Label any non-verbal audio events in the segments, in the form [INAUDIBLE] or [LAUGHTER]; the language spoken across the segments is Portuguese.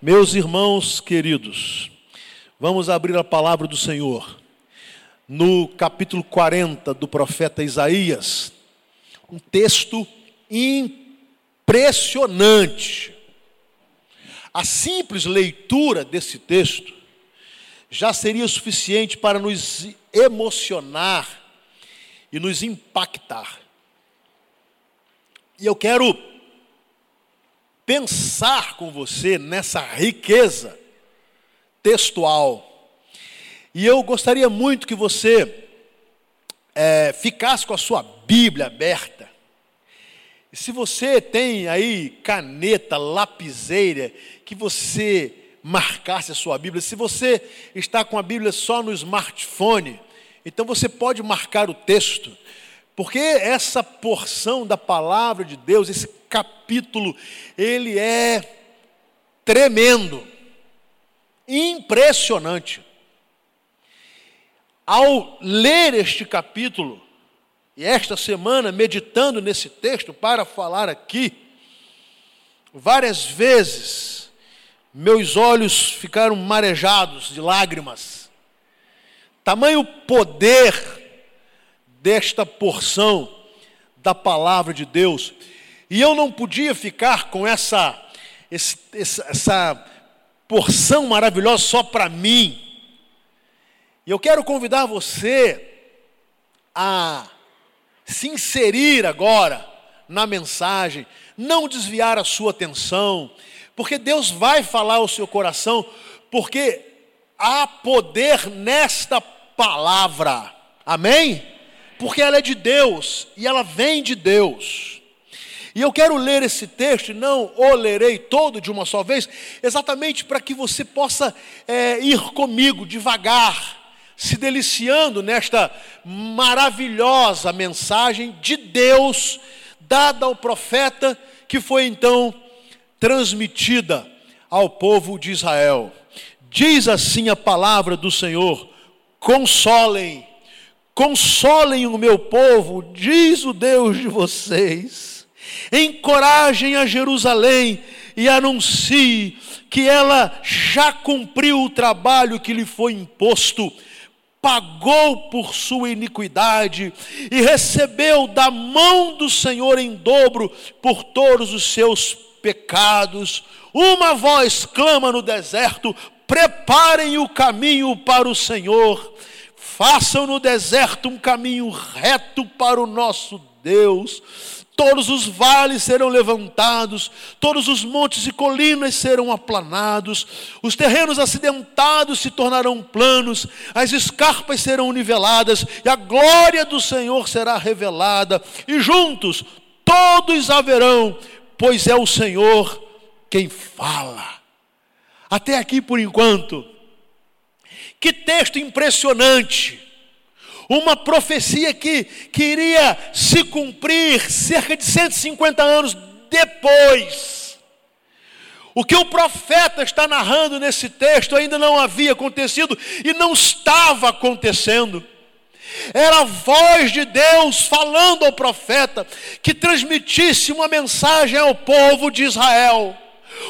Meus irmãos queridos, vamos abrir a palavra do Senhor no capítulo 40 do profeta Isaías, um texto impressionante. A simples leitura desse texto já seria suficiente para nos emocionar e nos impactar. E eu quero pensar com você nessa riqueza textual. E eu gostaria muito que você é, ficasse com a sua Bíblia aberta. E se você tem aí caneta, lapiseira, que você marcasse a sua Bíblia. Se você está com a Bíblia só no smartphone, então você pode marcar o texto. Porque essa porção da palavra de Deus, esse capítulo, ele é tremendo, impressionante. Ao ler este capítulo, e esta semana meditando nesse texto para falar aqui, várias vezes meus olhos ficaram marejados de lágrimas. Tamanho poder desta porção da palavra de Deus. E eu não podia ficar com essa, essa porção maravilhosa só para mim. E eu quero convidar você a se inserir agora na mensagem, não desviar a sua atenção, porque Deus vai falar ao seu coração, porque há poder nesta palavra. Amém? Porque ela é de Deus e ela vem de Deus. E eu quero ler esse texto, não o lerei todo de uma só vez, exatamente para que você possa é, ir comigo devagar, se deliciando nesta maravilhosa mensagem de Deus, dada ao profeta, que foi então transmitida ao povo de Israel. Diz assim a palavra do Senhor: consolem Consolem o meu povo, diz o Deus de vocês. Encorajem a Jerusalém e anuncie que ela já cumpriu o trabalho que lhe foi imposto, pagou por sua iniquidade e recebeu da mão do Senhor em dobro por todos os seus pecados. Uma voz clama no deserto: preparem o caminho para o Senhor façam no deserto um caminho reto para o nosso Deus. Todos os vales serão levantados, todos os montes e colinas serão aplanados, os terrenos acidentados se tornarão planos, as escarpas serão niveladas, e a glória do Senhor será revelada, e juntos todos haverão, pois é o Senhor quem fala. Até aqui por enquanto, que texto impressionante! Uma profecia que queria se cumprir cerca de 150 anos depois. O que o profeta está narrando nesse texto ainda não havia acontecido e não estava acontecendo. Era a voz de Deus falando ao profeta que transmitisse uma mensagem ao povo de Israel.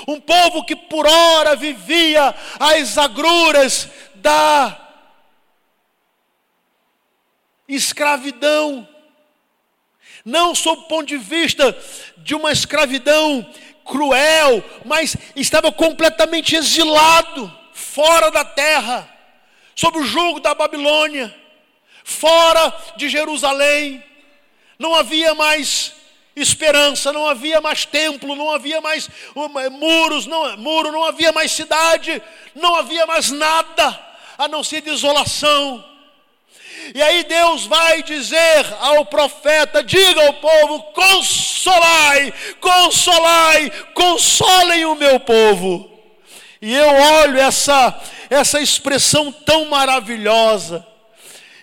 Um povo que por hora vivia as agruras da escravidão. Não sob o ponto de vista de uma escravidão cruel, mas estava completamente exilado, fora da terra, sob o jugo da Babilônia, fora de Jerusalém. Não havia mais esperança, não havia mais templo, não havia mais muros, não, muro, não havia mais cidade, não havia mais nada a não ser desolação. E aí Deus vai dizer ao profeta: diga ao povo: consolai, consolai, consolem o meu povo. E eu olho essa, essa expressão tão maravilhosa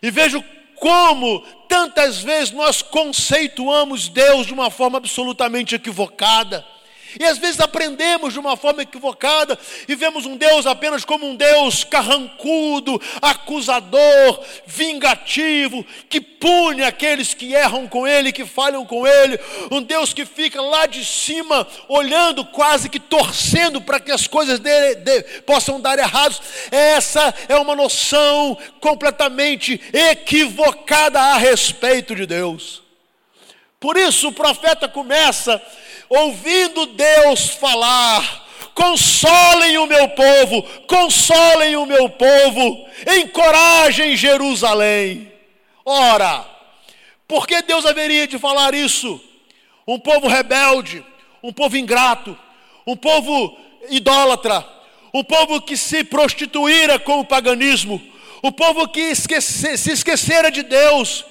e vejo como tantas vezes nós conceituamos Deus de uma forma absolutamente equivocada E às vezes aprendemos de uma forma equivocada e vemos um Deus apenas como um Deus carrancudo, acusador, vingativo, que pune aqueles que erram com Ele, que falham com Ele. Um Deus que fica lá de cima, olhando, quase que torcendo para que as coisas dele, de, possam dar errados. Essa é uma noção completamente equivocada a respeito de Deus. Por isso o profeta começa ouvindo Deus falar: consolem o meu povo, consolem o meu povo, encorajem Jerusalém. Ora, por que Deus haveria de falar isso? Um povo rebelde, um povo ingrato, um povo idólatra, um povo que se prostituíra com o paganismo, o povo que esquece, se esquecera de Deus,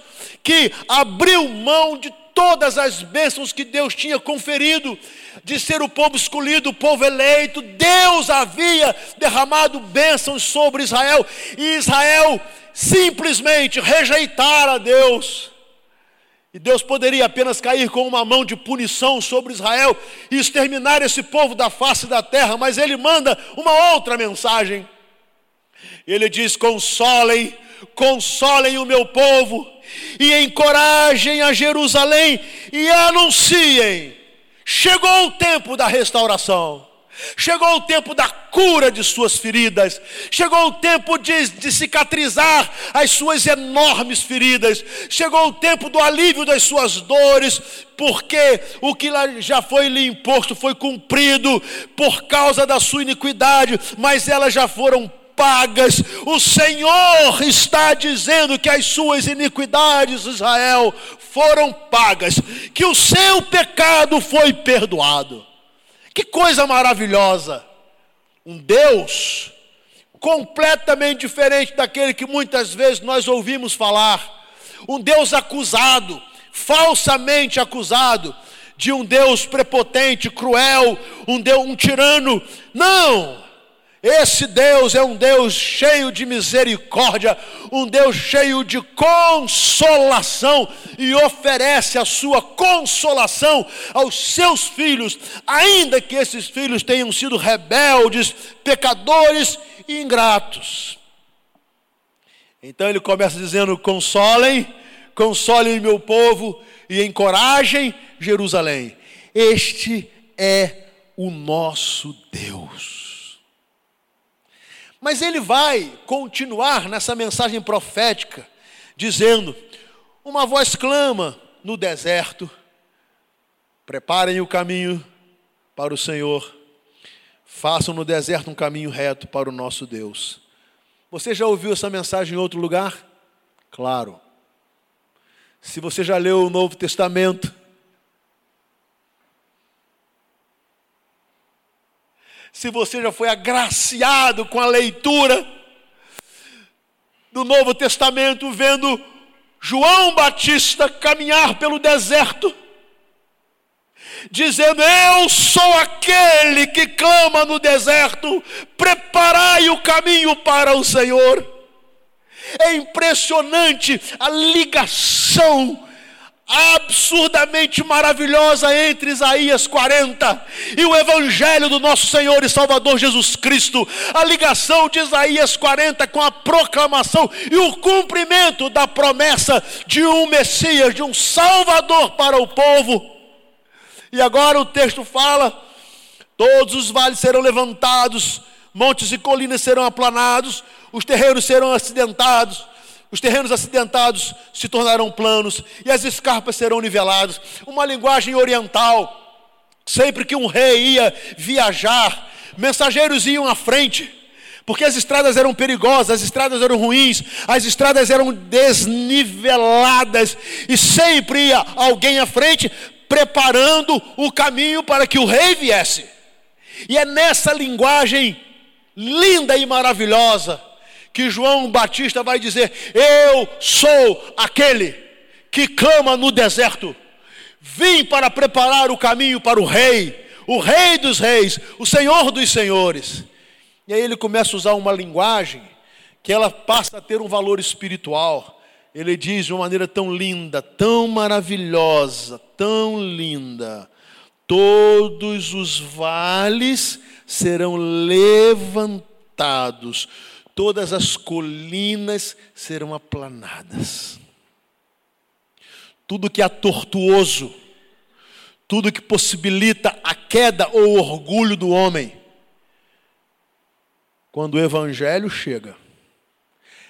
que abriu mão de todas as bênçãos que Deus tinha conferido, de ser o povo escolhido, o povo eleito, Deus havia derramado bênçãos sobre Israel, e Israel simplesmente rejeitara Deus. E Deus poderia apenas cair com uma mão de punição sobre Israel e exterminar esse povo da face da terra, mas ele manda uma outra mensagem. Ele diz: consolem, consolem o meu povo, e encorajem a Jerusalém e anunciem: chegou o tempo da restauração. Chegou o tempo da cura de suas feridas, chegou o tempo de, de, cicatrizar as suas enormes feridas, chegou o tempo do alívio das suas dores, porque o que já foi lhe imposto foi cumprido por causa da sua iniquidade, mas elas já foram pagas. O Senhor está dizendo que as suas iniquidades, Israel, foram pagas, que o seu pecado foi perdoado. Que coisa maravilhosa! Um Deus completamente diferente daquele que muitas vezes nós ouvimos falar. Um Deus acusado, falsamente acusado, de um Deus prepotente, cruel, um Deus, um tirano. Não! Esse Deus é um Deus cheio de misericórdia, um Deus cheio de consolação e oferece a sua consolação aos seus filhos, ainda que esses filhos tenham sido rebeldes, pecadores e ingratos. Então ele começa dizendo: consolem, consolem meu povo e encorajem Jerusalém. Este é o nosso Deus. Mas ele vai continuar nessa mensagem profética, dizendo: Uma voz clama no deserto, preparem o caminho para o Senhor, façam no deserto um caminho reto para o nosso Deus. Você já ouviu essa mensagem em outro lugar? Claro. Se você já leu o Novo Testamento, se você já foi agraciado com a leitura do Novo Testamento, vendo João Batista caminhar pelo deserto, dizendo: Eu sou aquele que clama no deserto, preparai o caminho para o Senhor. É impressionante a ligação absurdamente maravilhosa entre Isaías 40 e o Evangelho do nosso Senhor e Salvador Jesus Cristo, a ligação de Isaías 40 com a proclamação e o cumprimento da promessa de um Messias, de um Salvador para o povo. E agora o texto fala: todos os vales serão levantados, montes e colinas serão aplanados, os terreiros serão acidentados os terrenos acidentados se tornarão planos e as escarpas serão niveladas. Uma linguagem oriental. Sempre que um rei ia viajar, mensageiros iam à frente, porque as estradas eram perigosas, as estradas eram ruins, as estradas eram desniveladas, e sempre ia alguém à frente, preparando o caminho para que o rei viesse. E é nessa linguagem linda e maravilhosa que João Batista vai dizer: Eu sou aquele que clama no deserto. Vim para preparar o caminho para o Rei, o Rei dos Reis, o Senhor dos Senhores. E aí ele começa a usar uma linguagem que ela passa a ter um valor espiritual. Ele diz de uma maneira tão linda, tão maravilhosa, tão linda: todos os vales serão levantados, todas as colinas serão aplanadas. Tudo que é tortuoso, tudo que possibilita a queda ou orgulho do homem, quando o evangelho chega,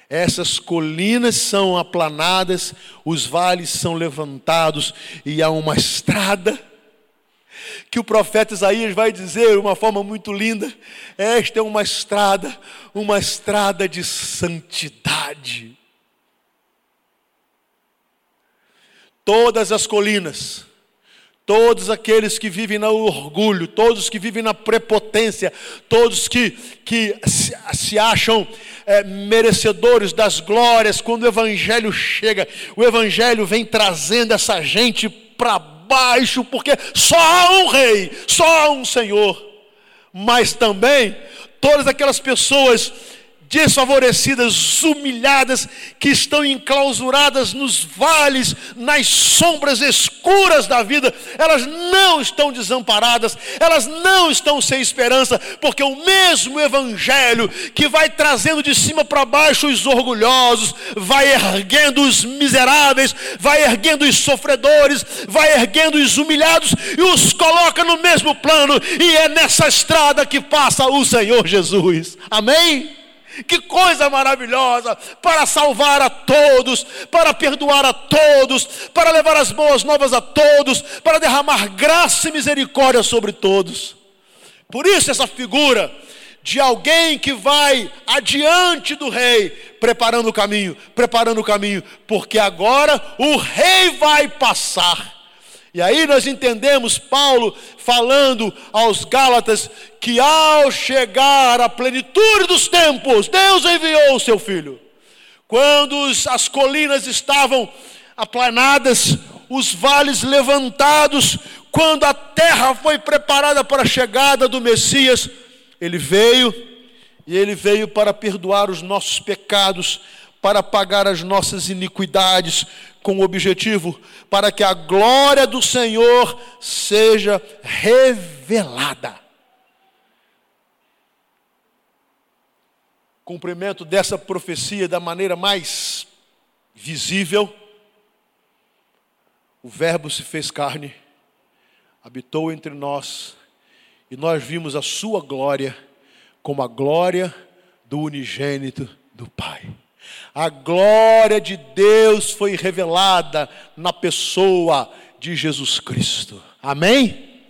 essas colinas são aplanadas, os vales são levantados e há uma estrada que o profeta Isaías vai dizer de uma forma muito linda: esta é uma estrada, uma estrada de santidade. Todas as colinas, todos aqueles que vivem no orgulho, todos que vivem na prepotência, todos que, que se, se acham é, merecedores das glórias, quando o Evangelho chega, o Evangelho vem trazendo essa gente para baixo, porque só há um rei, só há um Senhor. Mas também todas aquelas pessoas desfavorecidas, humilhadas, que estão enclausuradas nos vales, nas sombras escuras da vida, elas não estão desamparadas, elas não estão sem esperança, porque o mesmo Evangelho que vai trazendo de cima para baixo os orgulhosos, vai erguendo os miseráveis, vai erguendo os sofredores, vai erguendo os humilhados e os coloca no mesmo plano, e é nessa estrada que passa o Senhor Jesus. Amém? Que coisa maravilhosa para salvar a todos, para perdoar a todos, para levar as boas novas a todos, para derramar graça e misericórdia sobre todos. Por isso, essa figura de alguém que vai adiante do rei, preparando o caminho, preparando o caminho, porque agora o rei vai passar. E aí nós entendemos Paulo falando aos Gálatas que ao chegar à plenitude dos tempos, Deus enviou o seu filho. Quando as colinas estavam aplanadas, os vales levantados, quando a terra foi preparada para a chegada do Messias, ele veio e ele veio para perdoar os nossos pecados, para pagar as nossas iniquidades, com o objetivo para que a glória do Senhor seja revelada. Cumprimento dessa profecia da maneira mais visível. O Verbo se fez carne, habitou entre nós, e nós vimos a sua glória como a glória do unigênito do Pai. A glória de Deus foi revelada na pessoa de Jesus Cristo. Amém?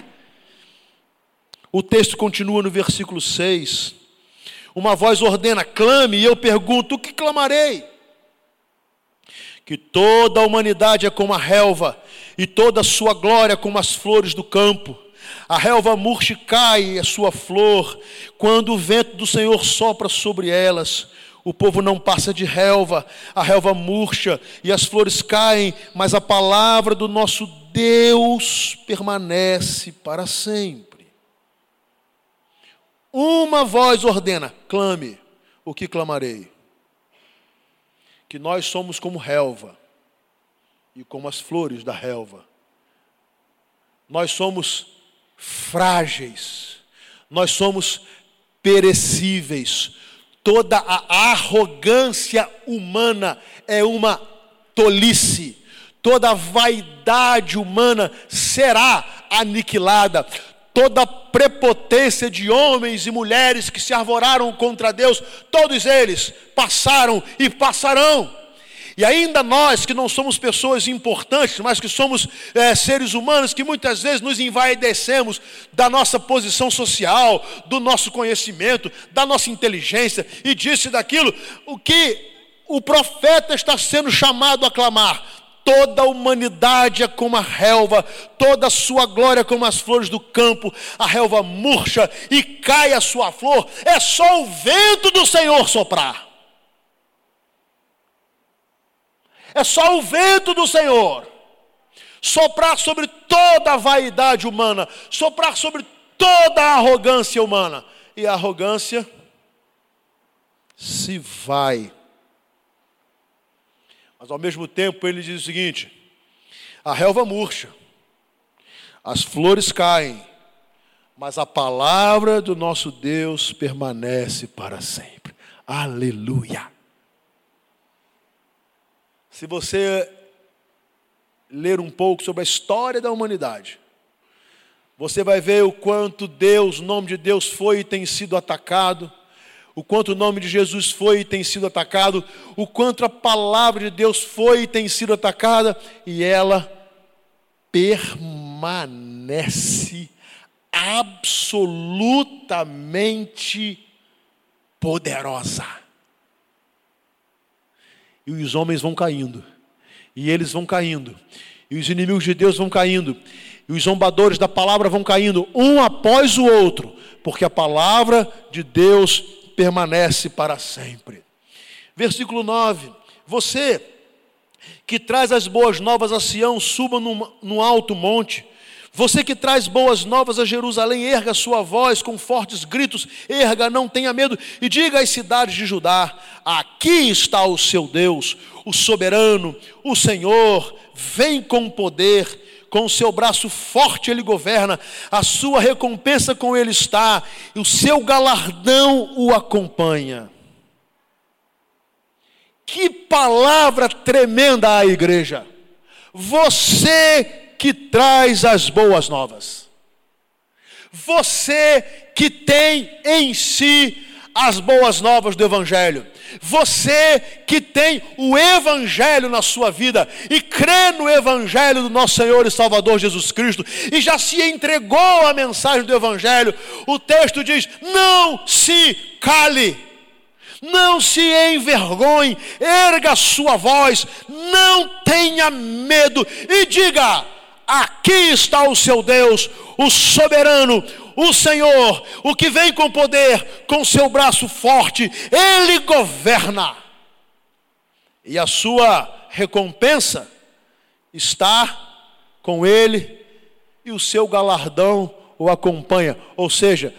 O texto continua no versículo 6. Uma voz ordena: clame, e eu pergunto: o que clamarei? Que toda a humanidade é como a relva, e toda a sua glória como as flores do campo. A relva murcha cai a sua flor, quando o vento do Senhor sopra sobre elas. O povo não passa de relva, a relva murcha e as flores caem, mas a palavra do nosso Deus permanece para sempre. Uma voz ordena: clame. O que clamarei? Que nós somos como relva e como as flores da relva. Nós somos frágeis, nós somos perecíveis, Toda a arrogância humana é uma tolice. Toda a vaidade humana será aniquilada. Toda prepotência de homens e mulheres que se arvoraram contra Deus, todos eles passaram e passarão. E ainda nós, que não somos pessoas importantes, mas que somos é, seres humanos, que muitas vezes nos envaidecemos da nossa posição social, do nosso conhecimento, da nossa inteligência, e disso e daquilo, o que o profeta está sendo chamado a clamar. Toda a humanidade é como a relva, toda a sua glória é como as flores do campo, a relva murcha e cai a sua flor, é só o vento do Senhor soprar. É só o vento do Senhor soprar sobre toda a vaidade humana, soprar sobre toda a arrogância humana. E a arrogância se vai. Mas ao mesmo tempo ele diz o seguinte: a relva murcha, as flores caem, mas a palavra do nosso Deus permanece para sempre. Aleluia. Se você ler um pouco sobre a história da humanidade, você vai ver o quanto Deus, o nome de Deus foi e tem sido atacado, o quanto o nome de Jesus foi e tem sido atacado, o quanto a palavra de Deus foi e tem sido atacada, e ela permanece absolutamente poderosa. E os homens vão caindo, e eles vão caindo, e os inimigos de Deus vão caindo, e os zombadores da palavra vão caindo, um após o outro, porque a palavra de Deus permanece para sempre. Versículo 9: Você que traz as boas novas a Sião, suba no alto monte. Você que traz boas novas a Jerusalém, erga sua voz com fortes gritos, erga, não tenha medo, e diga às cidades de Judá: aqui está o seu Deus, o soberano, o Senhor, vem com poder com o seu braço forte ele governa, a sua recompensa com ele está, e o seu galardão o acompanha. Que palavra tremenda à igreja! Você que traz as boas novas, você que tem em si as boas novas do Evangelho. Você que tem o Evangelho na sua vida e crê no Evangelho do nosso Senhor e Salvador Jesus Cristo e já se entregou à mensagem do Evangelho, o texto diz: não se cale. Não se envergonhe, erga sua voz, não tenha medo e diga: aqui está o seu Deus, o soberano, o Senhor, o que vem com poder, com seu braço forte, ele governa. E a sua recompensa está com ele e o seu galardão o acompanha. Ou seja,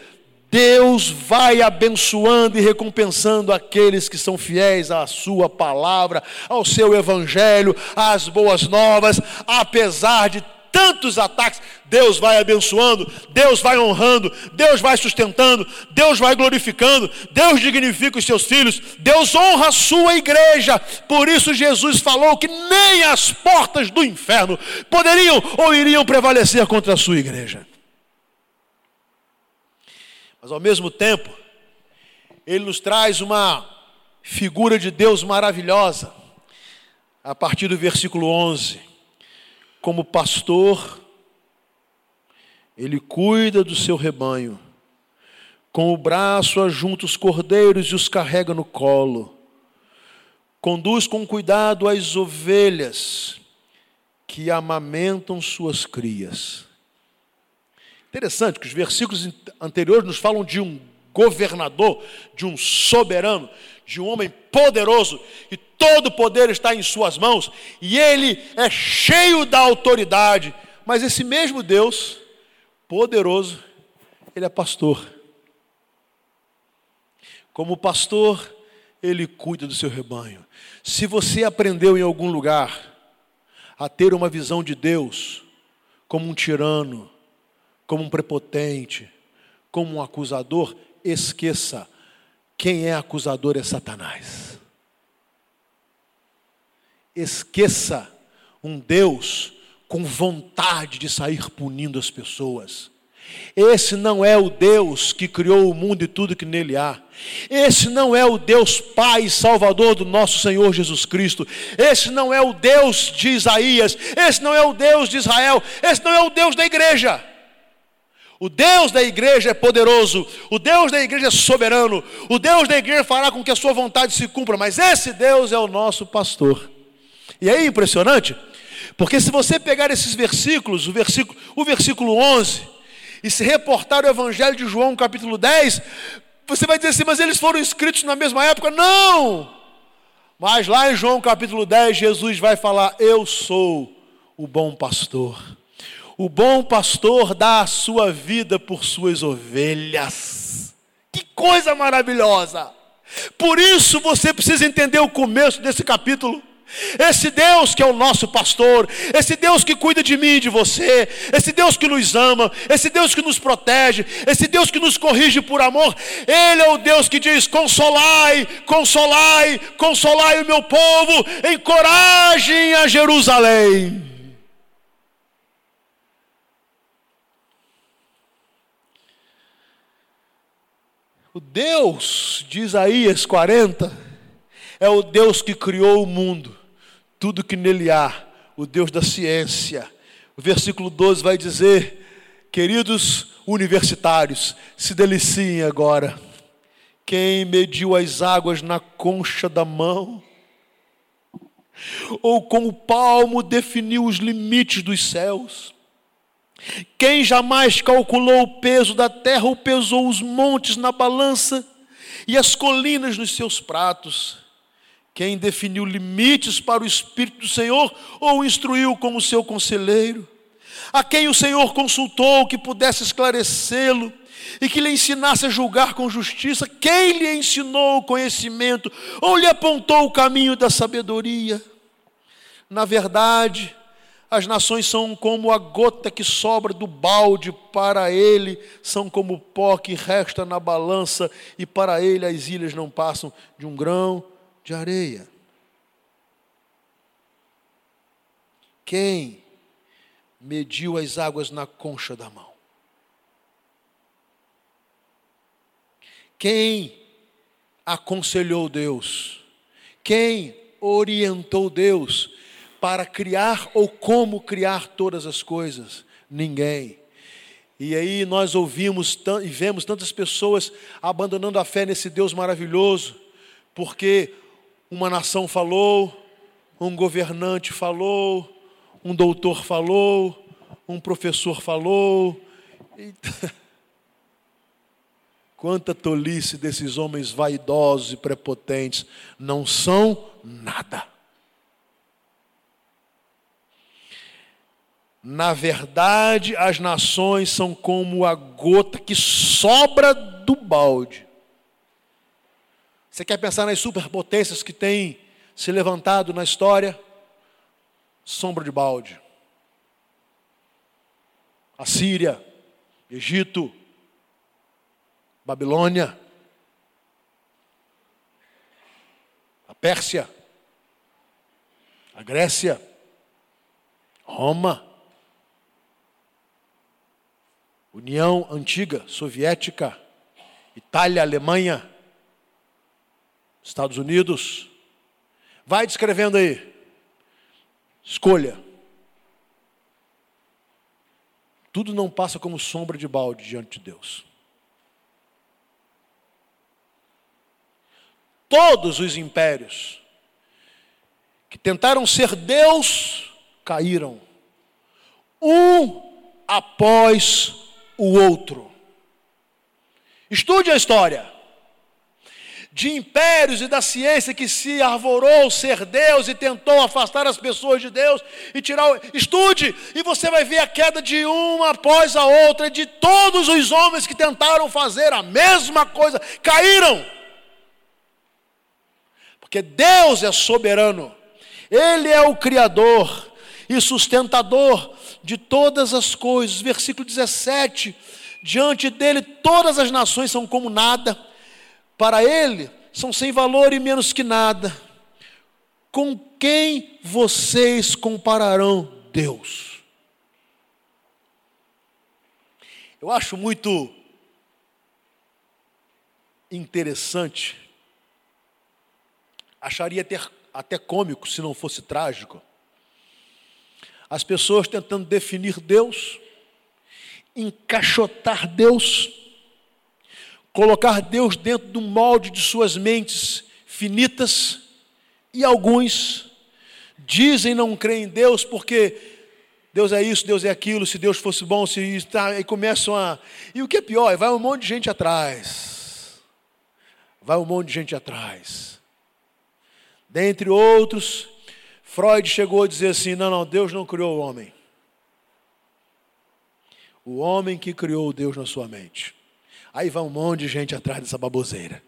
Deus vai abençoando e recompensando aqueles que são fiéis à Sua palavra, ao seu evangelho, às boas novas, apesar de tantos ataques, Deus vai abençoando, Deus vai honrando, Deus vai sustentando, Deus vai glorificando, Deus dignifica os seus filhos, Deus honra a sua igreja. Por isso Jesus falou que nem as portas do inferno poderiam ou iriam prevalecer contra a sua igreja. Mas ao mesmo tempo, ele nos traz uma figura de Deus maravilhosa, a partir do versículo 11 como pastor, ele cuida do seu rebanho. Com o braço ajunta os cordeiros e os carrega no colo. Conduz com cuidado as ovelhas que amamentam suas crias. Interessante que os versículos anteriores nos falam de um governador, de um soberano, de um homem poderoso, e todo o poder está em suas mãos, e ele é cheio da autoridade. Mas esse mesmo Deus, poderoso, ele é pastor. Como pastor, ele cuida do seu rebanho. Se você aprendeu em algum lugar a ter uma visão de Deus como um tirano, como um prepotente, como um acusador, esqueça quem é acusador é Satanás. Esqueça um Deus com vontade de sair punindo as pessoas. Esse não é o Deus que criou o mundo e tudo que nele há. Esse não é o Deus Pai e Salvador do nosso Senhor Jesus Cristo. Esse não é o Deus de Isaías. Esse não é o Deus de Israel. Esse não é o Deus da igreja. O Deus da igreja é poderoso, o Deus da igreja é soberano, o Deus da igreja fará com que a sua vontade se cumpra, mas esse Deus é o nosso pastor. E é impressionante, porque se você pegar esses versículos, o versículo, o versículo 11, e se reportar o Evangelho de João, capítulo 10, você vai dizer assim, mas eles foram escritos na mesma época? Não! Mas lá em João capítulo 10, Jesus vai falar: Eu sou o bom pastor. O bom pastor dá a sua vida por suas ovelhas. Que coisa maravilhosa! Por isso você precisa entender o começo desse capítulo. Esse Deus que é o nosso pastor, esse Deus que cuida de mim e de você, esse Deus que nos ama, esse Deus que nos protege, esse Deus que nos corrige por amor, Ele é o Deus que diz: consolai, consolai, consolai o meu povo, encorajem a Jerusalém. O Deus de Isaías 40 é o Deus que criou o mundo, tudo que nele há, o Deus da ciência. O versículo 12 vai dizer: Queridos universitários, se deliciem agora. Quem mediu as águas na concha da mão? Ou com o palmo definiu os limites dos céus? Quem jamais calculou o peso da terra ou pesou os montes na balança e as colinas nos seus pratos? Quem definiu limites para o Espírito do Senhor ou instruiu como seu conselheiro? A quem o Senhor consultou que pudesse esclarecê-lo e que lhe ensinasse a julgar com justiça? Quem lhe ensinou o conhecimento ou lhe apontou o caminho da sabedoria? Na verdade, as nações são como a gota que sobra do balde, para ele são como o pó que resta na balança, e para ele as ilhas não passam de um grão de areia. Quem mediu as águas na concha da mão? Quem aconselhou Deus? Quem orientou Deus? Para criar ou como criar todas as coisas? Ninguém. E aí nós ouvimos e vemos tantas pessoas abandonando a fé nesse Deus maravilhoso, porque uma nação falou, um governante falou, um doutor falou, um professor falou. [LAUGHS] Quanta tolice desses homens vaidosos e prepotentes, não são nada. Na verdade, as nações são como a gota que sobra do balde. Você quer pensar nas superpotências que têm se levantado na história? Sombra de balde. A Síria, Egito, Babilônia, a Pérsia, a Grécia, Roma. União Antiga, Soviética, Itália, Alemanha, Estados Unidos. Vai descrevendo aí. Escolha. Tudo não passa como sombra de balde diante de Deus. Todos os impérios que tentaram ser Deus caíram, um após o outro. Estude a história de impérios e da ciência que se arvorou ser Deus e tentou afastar as pessoas de Deus e tirar. O... Estude e você vai ver a queda de uma após a outra, de todos os homens que tentaram fazer a mesma coisa, caíram. Porque Deus é soberano, Ele é o Criador e sustentador de todas as coisas. Versículo 17: Diante dele todas as nações são como nada, para ele são sem valor e menos que nada. Com quem vocês compararão Deus? Eu acho muito interessante, acharia até, até cômico se não fosse trágico as pessoas tentando definir Deus, encaixotar Deus, colocar Deus dentro do molde de suas mentes finitas, e alguns dizem não crer em Deus porque Deus é isso, Deus é aquilo, se Deus fosse bom, se está, e começam a. E o que é pior, vai um monte de gente atrás. Vai um monte de gente atrás. Dentre outros, Freud chegou a dizer assim: não, não, Deus não criou o homem. O homem que criou Deus na sua mente. Aí vai um monte de gente atrás dessa baboseira.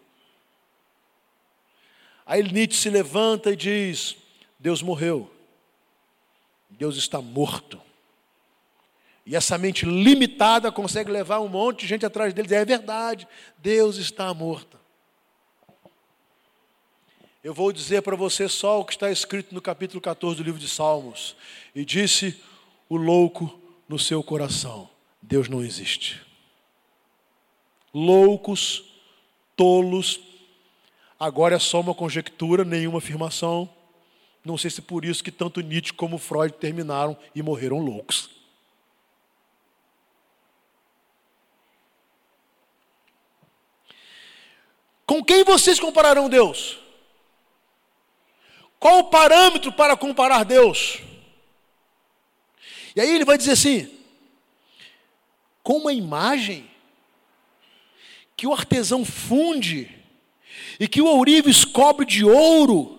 Aí Nietzsche se levanta e diz: Deus morreu. Deus está morto. E essa mente limitada consegue levar um monte de gente atrás dele. É verdade, Deus está morto. Eu vou dizer para você só o que está escrito no capítulo 14 do livro de Salmos. E disse o louco no seu coração: Deus não existe. Loucos, tolos, agora é só uma conjectura, nenhuma afirmação. Não sei se por isso que tanto Nietzsche como Freud terminaram e morreram loucos. Com quem vocês compararão Deus? Qual o parâmetro para comparar Deus? E aí ele vai dizer assim: com uma imagem que o artesão funde e que o ourives cobre de ouro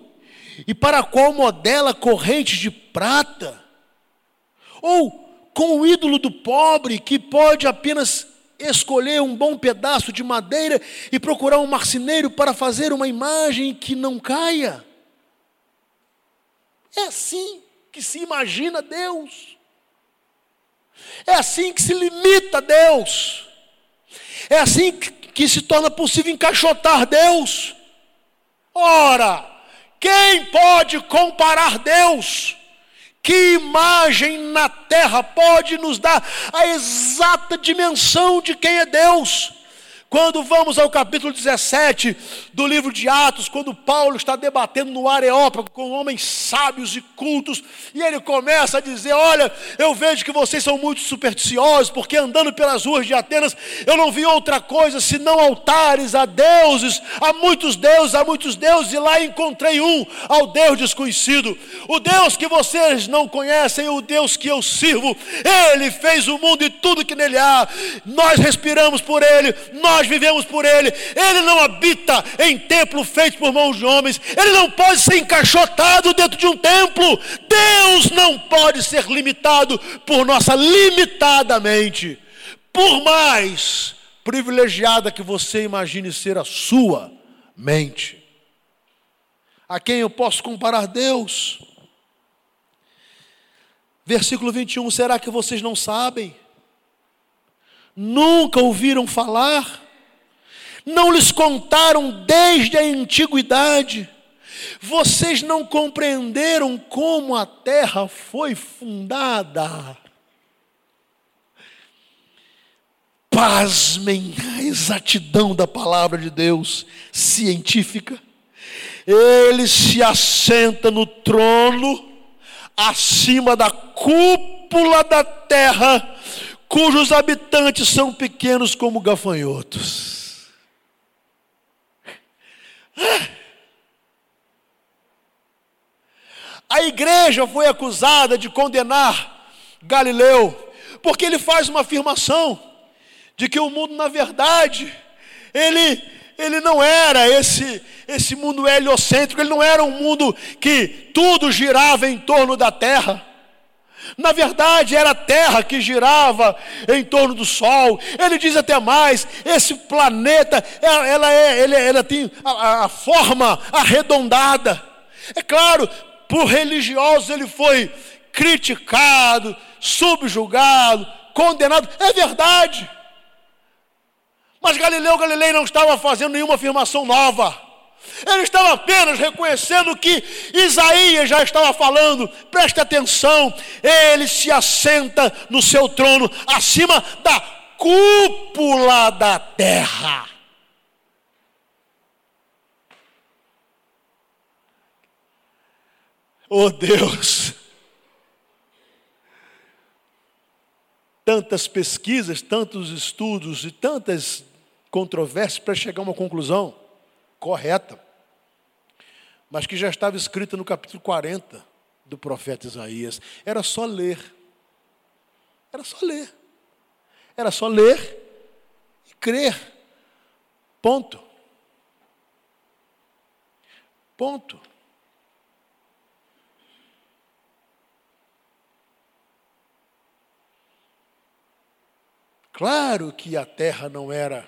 e para qual modela correntes de prata, ou com o ídolo do pobre que pode apenas escolher um bom pedaço de madeira e procurar um marceneiro para fazer uma imagem que não caia. É assim que se imagina Deus. É assim que se limita Deus. É assim que, se torna possível encaixotar Deus. Ora, quem pode comparar Deus? Que imagem na terra pode nos dar a exata dimensão de quem é Deus? Quando vamos ao capítulo 17 do livro de Atos, quando Paulo está debatendo no Areópago com homens sábios e cultos, e ele começa a dizer: Olha, eu vejo que vocês são muito supersticiosos, porque andando pelas ruas de Atenas eu não vi outra coisa senão altares a deuses, a muitos deuses, a muitos deuses, e lá encontrei um, ao Deus desconhecido. O Deus que vocês não conhecem, o Deus que eu sirvo, ele fez o mundo e tudo que nele há, nós respiramos por ele, nós nós vivemos por Ele. Ele não habita em templo feito por mãos de homens. Ele não pode ser encaixotado dentro de um templo. Deus não pode ser limitado por nossa limitada mente. Por mais privilegiada que você imagine ser a sua mente. A quem eu posso comparar Deus? Versículo 21, será que vocês não sabem? Nunca ouviram falar? Não lhes contaram desde a antiguidade. Vocês não compreenderam como a terra foi fundada. Pasmem a exatidão da palavra de Deus científica. Ele se assenta no trono, acima da cúpula da terra, cujos habitantes são pequenos como gafanhotos. [GASPS] A igreja foi acusada de condenar Galileu, porque ele faz uma afirmação de que o mundo, na verdade, ele, ele não era esse, esse mundo heliocêntrico, ele não era um mundo que tudo girava em torno da terra. Na verdade, era a terra que girava em torno do sol. Ele diz até mais: esse planeta, ela, ela é, ela, ela tem a, a forma arredondada. É claro, por religiosos ele foi criticado, subjugado, condenado. É verdade. Mas Galileu Galilei não estava fazendo nenhuma afirmação nova. Ele estava apenas reconhecendo que Isaías já estava falando, preste atenção, ele se assenta no seu trono, acima da cúpula da terra. Oh Deus! Tantas pesquisas, tantos estudos e tantas controvérsias para chegar a uma conclusão correta mas que já estava escrita no capítulo 40 do profeta Isaías. Era só ler. Era só ler. Era só ler e crer. Ponto. Ponto. Claro que a Terra não era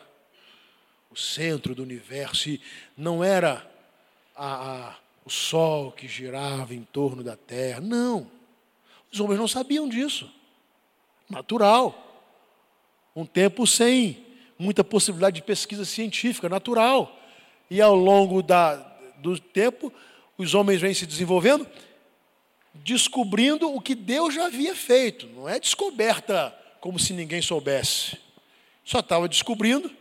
centro do universo e não era a, a, o sol que girava em torno da terra. Não. Os homens não sabiam disso. Natural. Um tempo sem muita possibilidade de pesquisa científica, natural. E ao longo da, do tempo, os homens vêm se desenvolvendo, descobrindo o que Deus já havia feito. Não é descoberta como se ninguém soubesse. Só estava descobrindo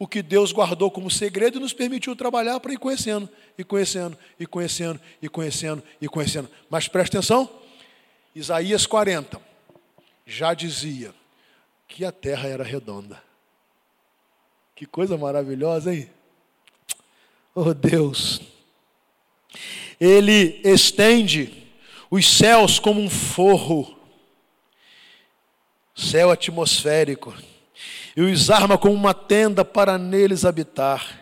o que Deus guardou como segredo e nos permitiu trabalhar para ir conhecendo, e conhecendo, e conhecendo, e conhecendo, e conhecendo. Mas preste atenção, Isaías 40 já dizia que a terra era redonda. Que coisa maravilhosa, hein? Oh Deus! Ele estende os céus como um forro, céu atmosférico e os arma como uma tenda para neles habitar.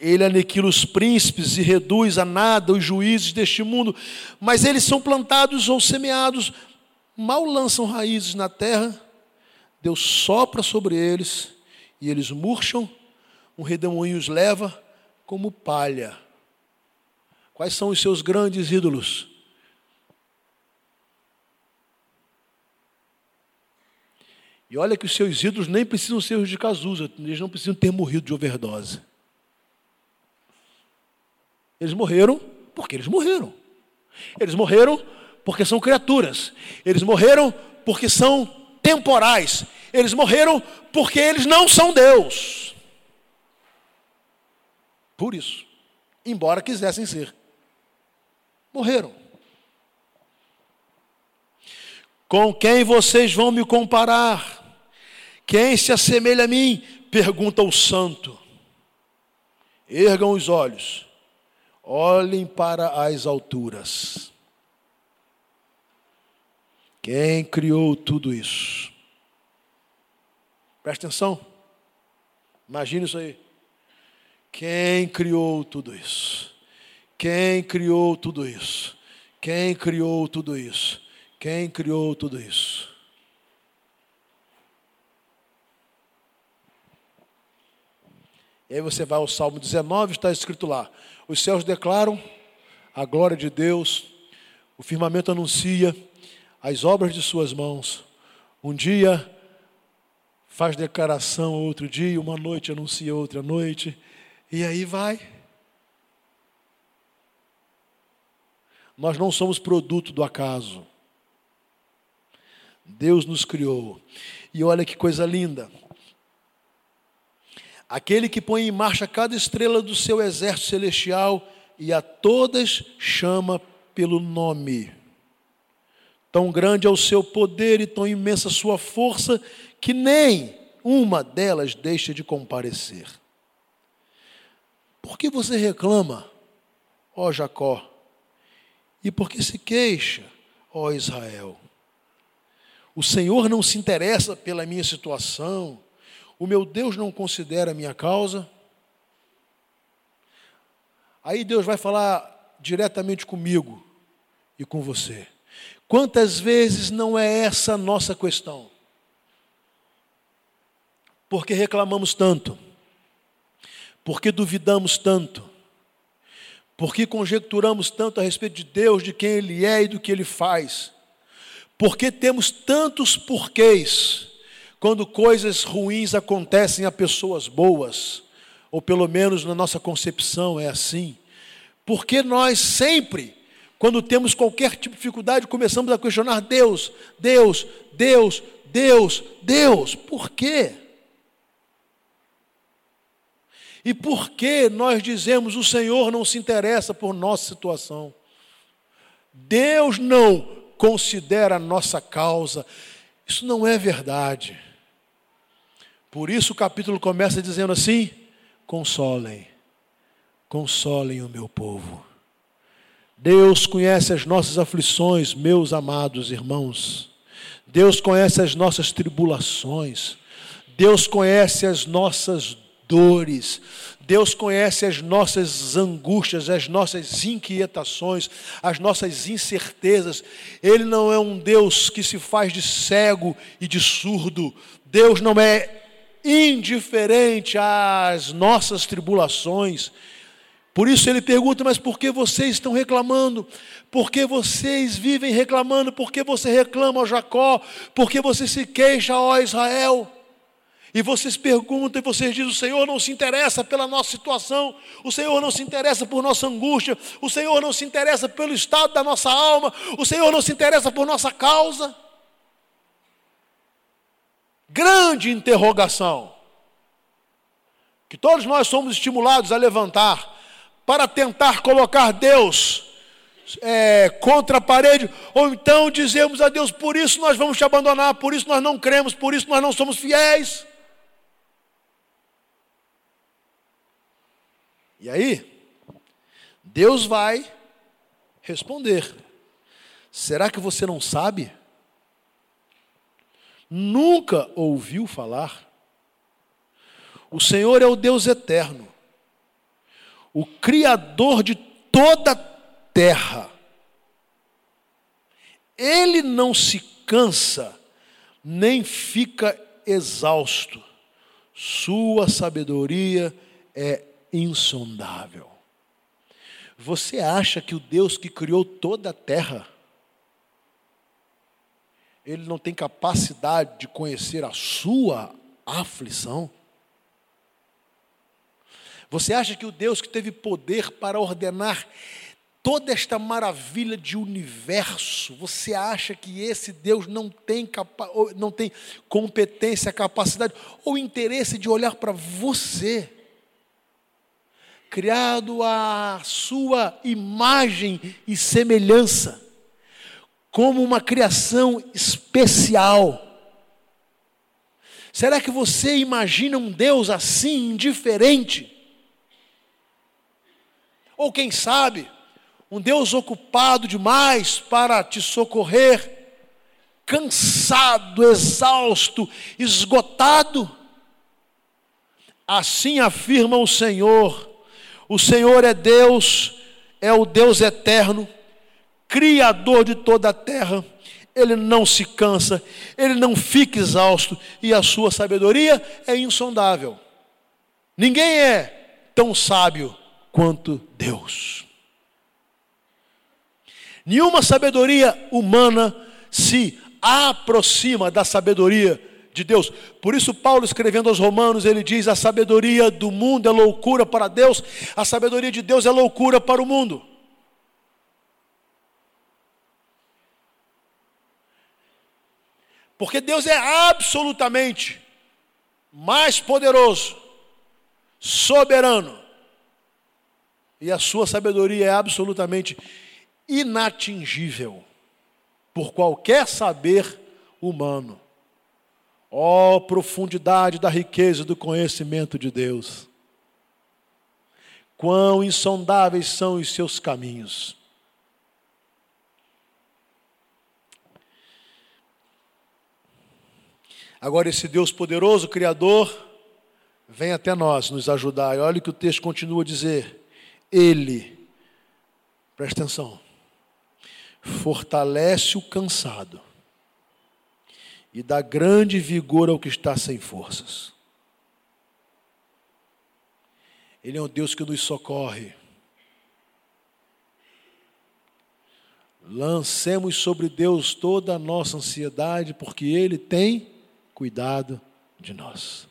Ele aniquila os príncipes e reduz a nada os juízes deste mundo, mas eles são plantados ou semeados, mal lançam raízes na terra, Deus sopra sobre eles e eles murcham, um redemoinho os leva como palha. Quais são os seus grandes ídolos? E olha que os seus ídolos nem precisam ser os de Cazuza, eles não precisam ter morrido de overdose. Eles morreram porque eles morreram. Eles morreram porque são criaturas. Eles morreram porque são temporais. Eles morreram porque eles não são Deus. Por isso, embora quisessem ser, morreram. Com quem vocês vão me comparar? Quem se assemelha a mim? Pergunta o santo. Ergam os olhos, olhem para as alturas. Quem criou tudo isso? Presta atenção. Imagine isso aí. Quem criou tudo isso? Quem criou tudo isso? Quem criou tudo isso? Quem criou tudo isso? E aí você vai ao Salmo 19, está escrito lá: Os céus declaram a glória de Deus, o firmamento anuncia as obras de suas mãos. Um dia faz declaração, outro dia, uma noite anuncia outra noite, e aí vai. Nós não somos produto do acaso. Deus nos criou. E olha que coisa linda. Aquele que põe em marcha cada estrela do seu exército celestial e a todas chama pelo nome. Tão grande é o seu poder e tão imensa a sua força que nem uma delas deixa de comparecer. Por que você reclama, ó Jacó? E por que se queixa, ó Israel? O Senhor não se interessa pela minha situação o meu Deus não considera a minha causa. Aí Deus vai falar diretamente comigo e com você. Quantas vezes não é essa a nossa questão? Porque reclamamos tanto? Porque duvidamos tanto? Porque conjecturamos tanto a respeito de Deus, de quem Ele é e do que Ele faz? Porque temos tantos porquês quando coisas ruins acontecem a pessoas boas, ou pelo menos na nossa concepção é assim, porque nós sempre, quando temos qualquer tipo de dificuldade, começamos a questionar Deus, Deus, Deus, Deus, Deus, por quê? E por que nós dizemos o Senhor não se interessa por nossa situação? Deus não considera a nossa causa. Isso não é verdade. Por isso o capítulo começa dizendo assim: consolem, consolem o meu povo. Deus conhece as nossas aflições, meus amados irmãos. Deus conhece as nossas tribulações. Deus conhece as nossas dores. Deus conhece as nossas angústias, as nossas inquietações, as nossas incertezas. Ele não é um Deus que se faz de cego e de surdo. Deus não é indiferente às nossas tribulações. Por isso ele pergunta: Mas por que vocês estão reclamando? Por que vocês vivem reclamando? Por que você reclama, ó Jacó? Por que você se queixa, ó Israel? E vocês perguntam e vocês dizem: o Senhor não se interessa pela nossa situação, o Senhor não se interessa por nossa angústia, o Senhor não se interessa pelo estado da nossa alma, o Senhor não se interessa por nossa causa. Grande interrogação, que todos nós somos estimulados a levantar para tentar colocar Deus é, contra a parede, ou então dizemos a Deus: por isso nós vamos te abandonar, por isso nós não cremos, por isso nós não somos fiéis. E aí, Deus vai responder. Será que você não sabe? Nunca ouviu falar? O Senhor é o Deus eterno, o Criador de toda a terra. Ele não se cansa, nem fica exausto. Sua sabedoria é insondável. Você acha que o Deus que criou toda a terra, ele não tem capacidade de conhecer a sua aflição? Você acha que o Deus que teve poder para ordenar toda esta maravilha de universo, você acha que esse Deus não tem, não tem competência, capacidade ou interesse de olhar para você? criado à sua imagem e semelhança, como uma criação especial. Será que você imagina um Deus assim, indiferente? Ou quem sabe, um Deus ocupado demais para te socorrer, cansado, exausto, esgotado? Assim afirma o Senhor o Senhor é Deus, é o Deus eterno, Criador de toda a terra. Ele não se cansa, ele não fica exausto, e a sua sabedoria é insondável. Ninguém é tão sábio quanto Deus. Nenhuma sabedoria humana se aproxima da sabedoria de Deus. Por isso, Paulo, escrevendo aos Romanos, ele diz: a sabedoria do mundo é loucura para Deus, a sabedoria de Deus é loucura para o mundo. Porque Deus é absolutamente mais poderoso, soberano, e a sua sabedoria é absolutamente inatingível por qualquer saber humano. Ó oh, profundidade da riqueza do conhecimento de Deus. Quão insondáveis são os seus caminhos. Agora, esse Deus poderoso, Criador, vem até nós nos ajudar. E olha o que o texto continua a dizer. Ele, presta atenção, fortalece o cansado e dá grande vigor ao que está sem forças. Ele é um Deus que nos socorre. Lancemos sobre Deus toda a nossa ansiedade, porque Ele tem cuidado de nós.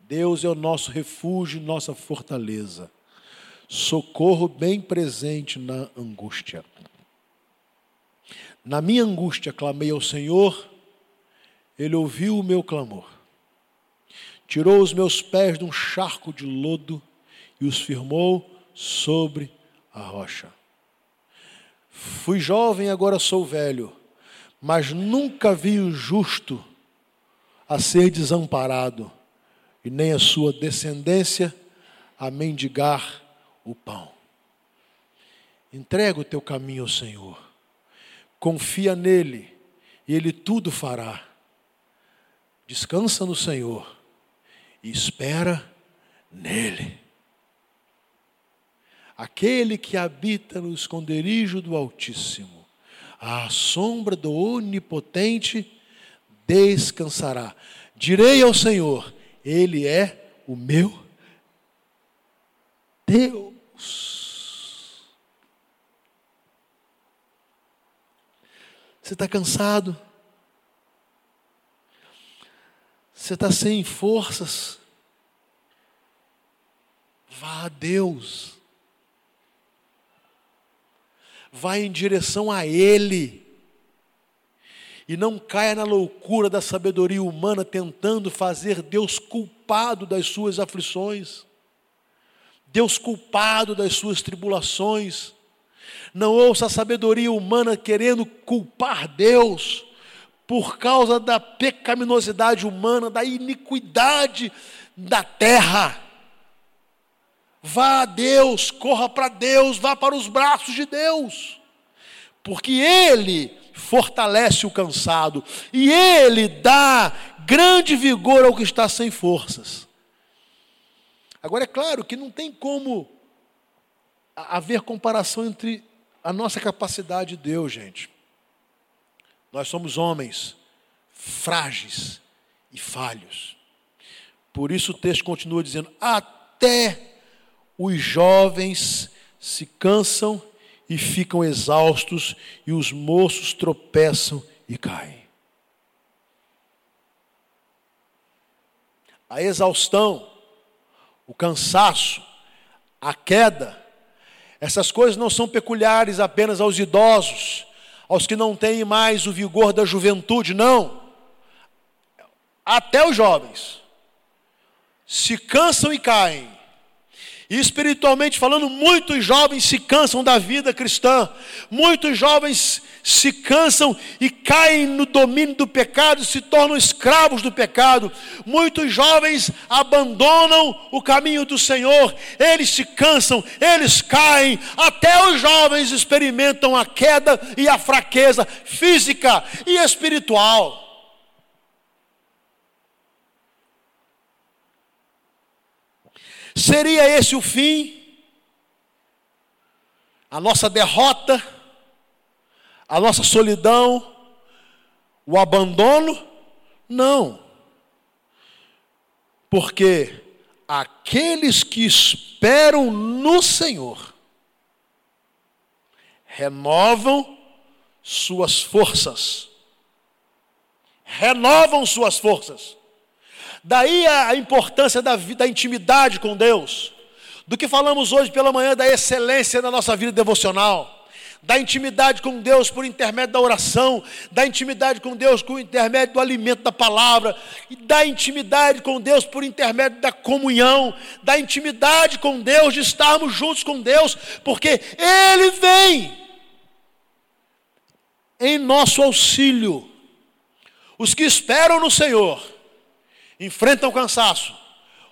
Deus é o nosso refúgio, nossa fortaleza, socorro bem presente na angústia. Na minha angústia clamei ao Senhor, Ele ouviu o meu clamor. Tirou os meus pés de um charco de lodo e os firmou sobre a rocha. Fui jovem, agora sou velho, mas nunca vi o justo a ser desamparado, e nem a sua descendência a mendigar o pão. Entrega o teu caminho ao Senhor confia nele e ele tudo fará. Descansa no Senhor e espera nele. Aquele que habita no esconderijo do Altíssimo, à sombra do Onipotente, descansará. Direi ao Senhor: Ele é o meu Deus. Você está cansado? Você está sem forças? Vá a Deus. Vá em direção a Ele. E não caia na loucura da sabedoria humana tentando fazer Deus culpado das suas aflições. Deus culpado das suas tribulações. Não ouça a sabedoria humana querendo culpar Deus por causa da pecaminosidade humana, da iniquidade da terra. Vá a Deus, corra para Deus, vá para os braços de Deus, porque Ele fortalece o cansado e Ele dá grande vigor ao que está sem forças. Agora, é claro que não tem como haver comparação entre a nossa capacidade e Deus, gente. Nós somos homens frágeis e falhos. Por isso o texto continua dizendo: até os jovens se cansam e ficam exaustos, e os moços tropeçam e caem. A exaustão, o cansaço, a queda, essas coisas não são peculiares apenas aos idosos, aos que não têm mais o vigor da juventude, não. Até os jovens se cansam e caem. E espiritualmente falando, muitos jovens se cansam da vida cristã, muitos jovens se cansam e caem no domínio do pecado, se tornam escravos do pecado. Muitos jovens abandonam o caminho do Senhor, eles se cansam, eles caem, até os jovens experimentam a queda e a fraqueza física e espiritual. Seria esse o fim? A nossa derrota? A nossa solidão? O abandono? Não. Porque aqueles que esperam no Senhor renovam suas forças. Renovam suas forças. Daí a importância da, da intimidade com Deus. Do que falamos hoje pela manhã da excelência na nossa vida devocional. Da intimidade com Deus por intermédio da oração, da intimidade com Deus por intermédio do alimento da palavra, da intimidade com Deus por intermédio da comunhão, da intimidade com Deus, de estarmos juntos com Deus, porque Ele vem em nosso auxílio. Os que esperam no Senhor enfrentam o cansaço.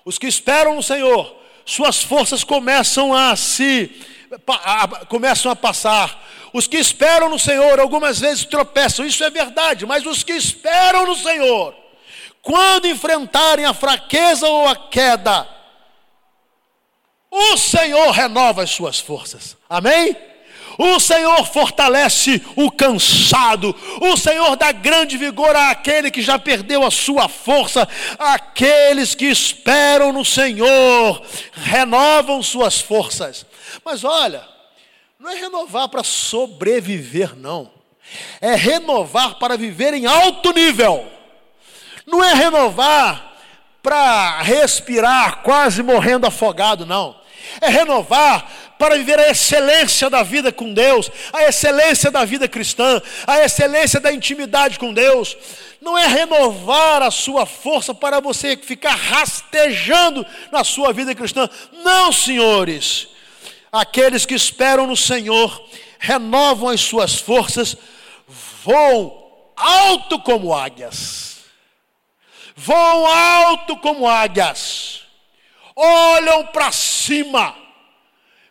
Os que esperam no Senhor, suas forças começam a se a, começam a passar. Os que esperam no Senhor algumas vezes tropeçam, isso é verdade, mas os que esperam no Senhor, quando enfrentarem a fraqueza ou a queda, o Senhor renova as suas forças. Amém? O Senhor fortalece o cansado, o Senhor dá grande vigor àquele que já perdeu a sua força, aqueles que esperam no Senhor renovam suas forças. Mas olha, não é renovar para sobreviver, não, é renovar para viver em alto nível, não é renovar para respirar quase morrendo afogado, não, é renovar para viver a excelência da vida com Deus, a excelência da vida cristã, a excelência da intimidade com Deus. Não é renovar a sua força para você ficar rastejando na sua vida cristã. Não, senhores. Aqueles que esperam no Senhor renovam as suas forças, voam alto como águias. Voam alto como águias. Olham para cima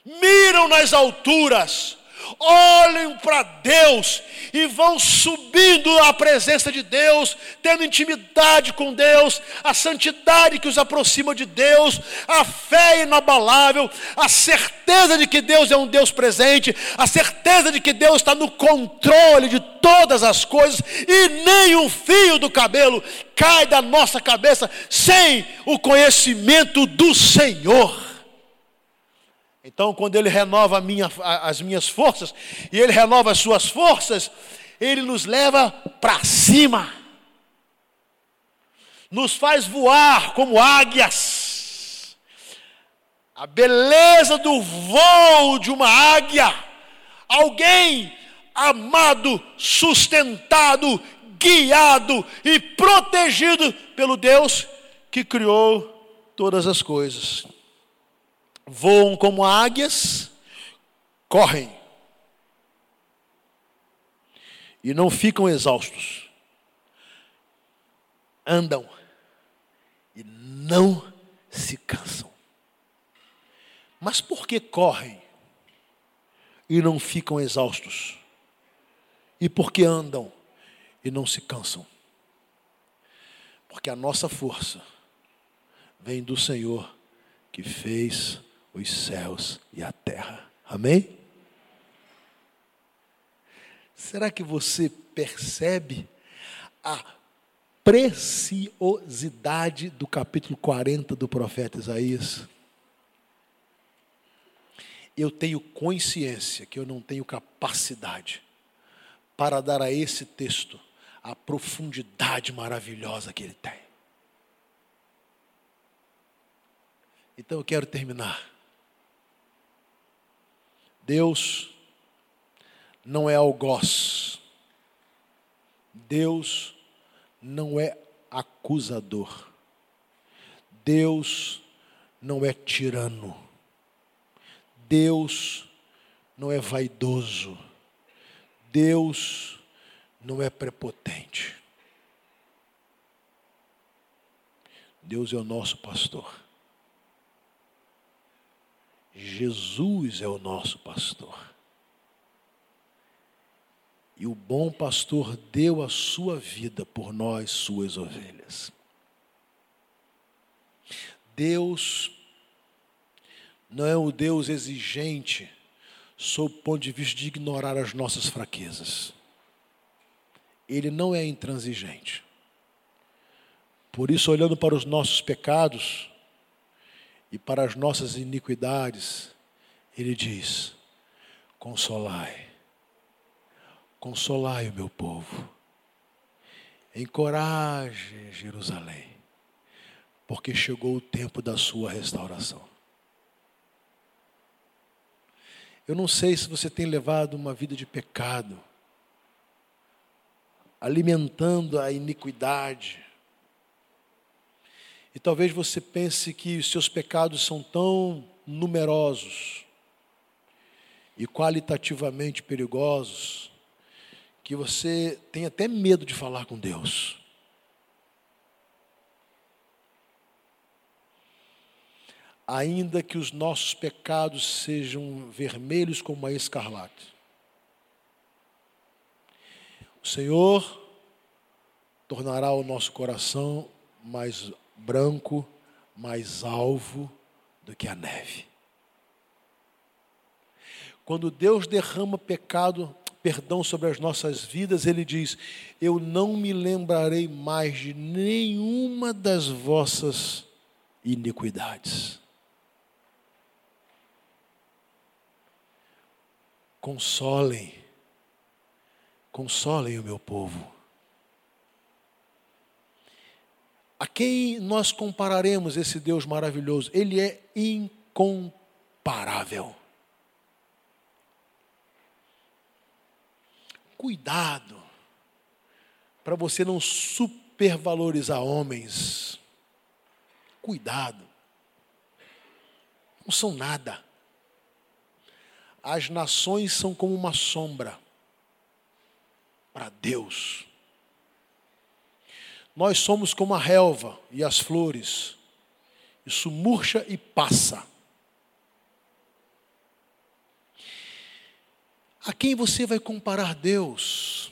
miram nas alturas, olhem para Deus e vão subindo à presença de Deus, tendo intimidade com Deus, a santidade que os aproxima de Deus, a fé inabalável, a certeza de que Deus é um Deus presente, a certeza de que Deus está no controle de todas as coisas e nem um fio do cabelo cai da nossa cabeça sem o conhecimento do Senhor. Então, quando Ele renova minha, as minhas forças, e Ele renova as suas forças, Ele nos leva para cima, nos faz voar como águias. A beleza do voo de uma águia, alguém amado, sustentado, guiado e protegido pelo Deus que criou todas as coisas voam como águias, correm e não ficam exaustos, andam e não se cansam. Mas por que correm e não ficam exaustos? E por que andam e não se cansam? Porque a nossa força vem do Senhor que fez os céus e a terra. Amém? Será que você percebe a preciosidade do capítulo 40 do profeta Isaías? Eu tenho consciência que eu não tenho capacidade para dar a esse texto a profundidade maravilhosa que ele tem. Então eu quero terminar Deus não é algoz. Deus não é acusador. Deus não é tirano. Deus não é vaidoso. Deus não é prepotente. Deus é o nosso pastor. Jesus é o nosso pastor. E o bom pastor deu a sua vida por nós, suas ovelhas. Deus não é o Deus exigente sob o ponto de vista de ignorar as nossas fraquezas. Ele não é intransigente. Por isso, olhando para os nossos pecados, e para as nossas iniquidades, ele diz: consolai, consolai o meu povo, encoraje Jerusalém, porque chegou o tempo da sua restauração. Eu não sei se você tem levado uma vida de pecado, alimentando a iniquidade, e talvez você pense que os seus pecados são tão numerosos e qualitativamente perigosos que você tem até medo de falar com Deus. Ainda que os nossos pecados sejam vermelhos como a escarlate, o Senhor tornará o nosso coração mais branco, mais alvo do que a neve. Quando Deus derrama pecado, perdão sobre as nossas vidas, Ele diz: Eu não me lembrarei mais de nenhuma das vossas iniquidades. Consolem, consolem o meu povo. A quem nós compararemos esse Deus maravilhoso? Ele é incomparável. Cuidado para você não supervalorizar homens. Cuidado. Não são nada. As nações são como uma sombra para Deus. Nós somos como a relva e as flores. Isso murcha e passa. A quem você vai comparar Deus?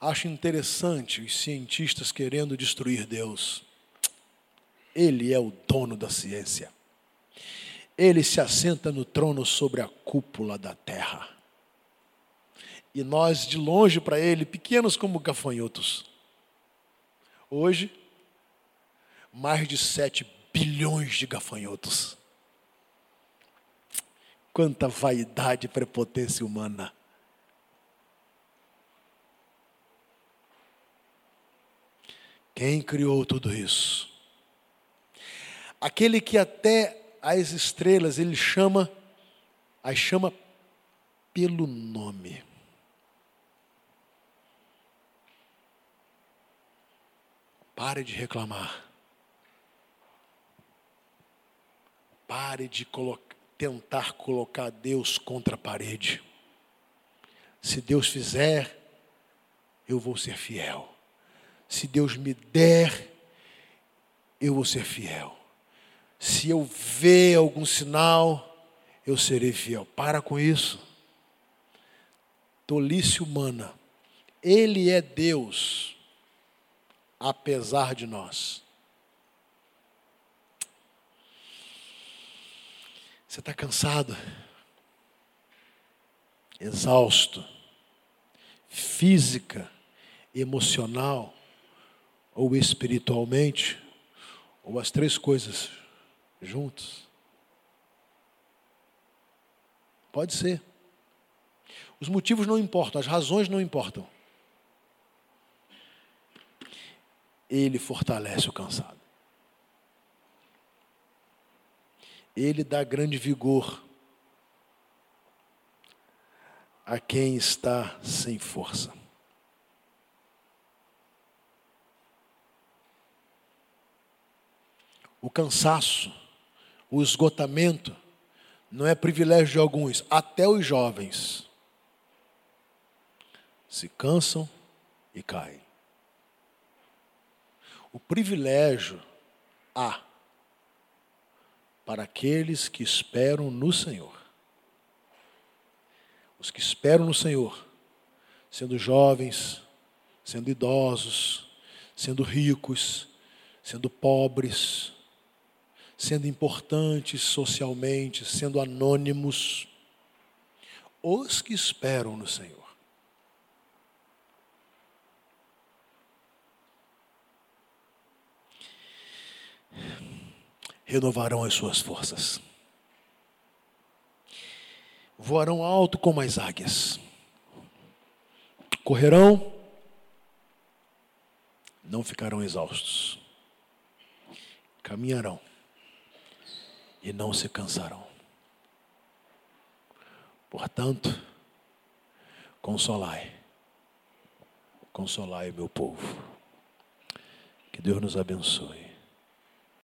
Acho interessante os cientistas querendo destruir Deus. Ele é o dono da ciência. Ele se assenta no trono sobre a cúpula da terra. E nós, de longe para ele, pequenos como gafanhotos. Hoje, mais de sete bilhões de gafanhotos. Quanta vaidade e prepotência humana. Quem criou tudo isso? Aquele que até as estrelas ele chama, as chama pelo nome. Pare de reclamar. Pare de tentar colocar Deus contra a parede. Se Deus fizer, eu vou ser fiel. Se Deus me der, eu vou ser fiel. Se eu ver algum sinal, eu serei fiel. Para com isso. Tolice humana. Ele é Deus, apesar de nós. Você está cansado, exausto, física, emocional ou espiritualmente, ou as três coisas juntos? Pode ser. Os motivos não importam, as razões não importam. Ele fortalece o cansado. Ele dá grande vigor a quem está sem força. O cansaço, o esgotamento, não é privilégio de alguns, até os jovens se cansam e caem. O privilégio há para aqueles que esperam no Senhor. Os que esperam no Senhor, sendo jovens, sendo idosos, sendo ricos, sendo pobres, sendo importantes socialmente, sendo anônimos, os que esperam no Senhor. Renovarão as suas forças. Voarão alto como as águias. Correrão, não ficarão exaustos. Caminharão e não se cansarão. Portanto, consolai, consolai meu povo. Que Deus nos abençoe.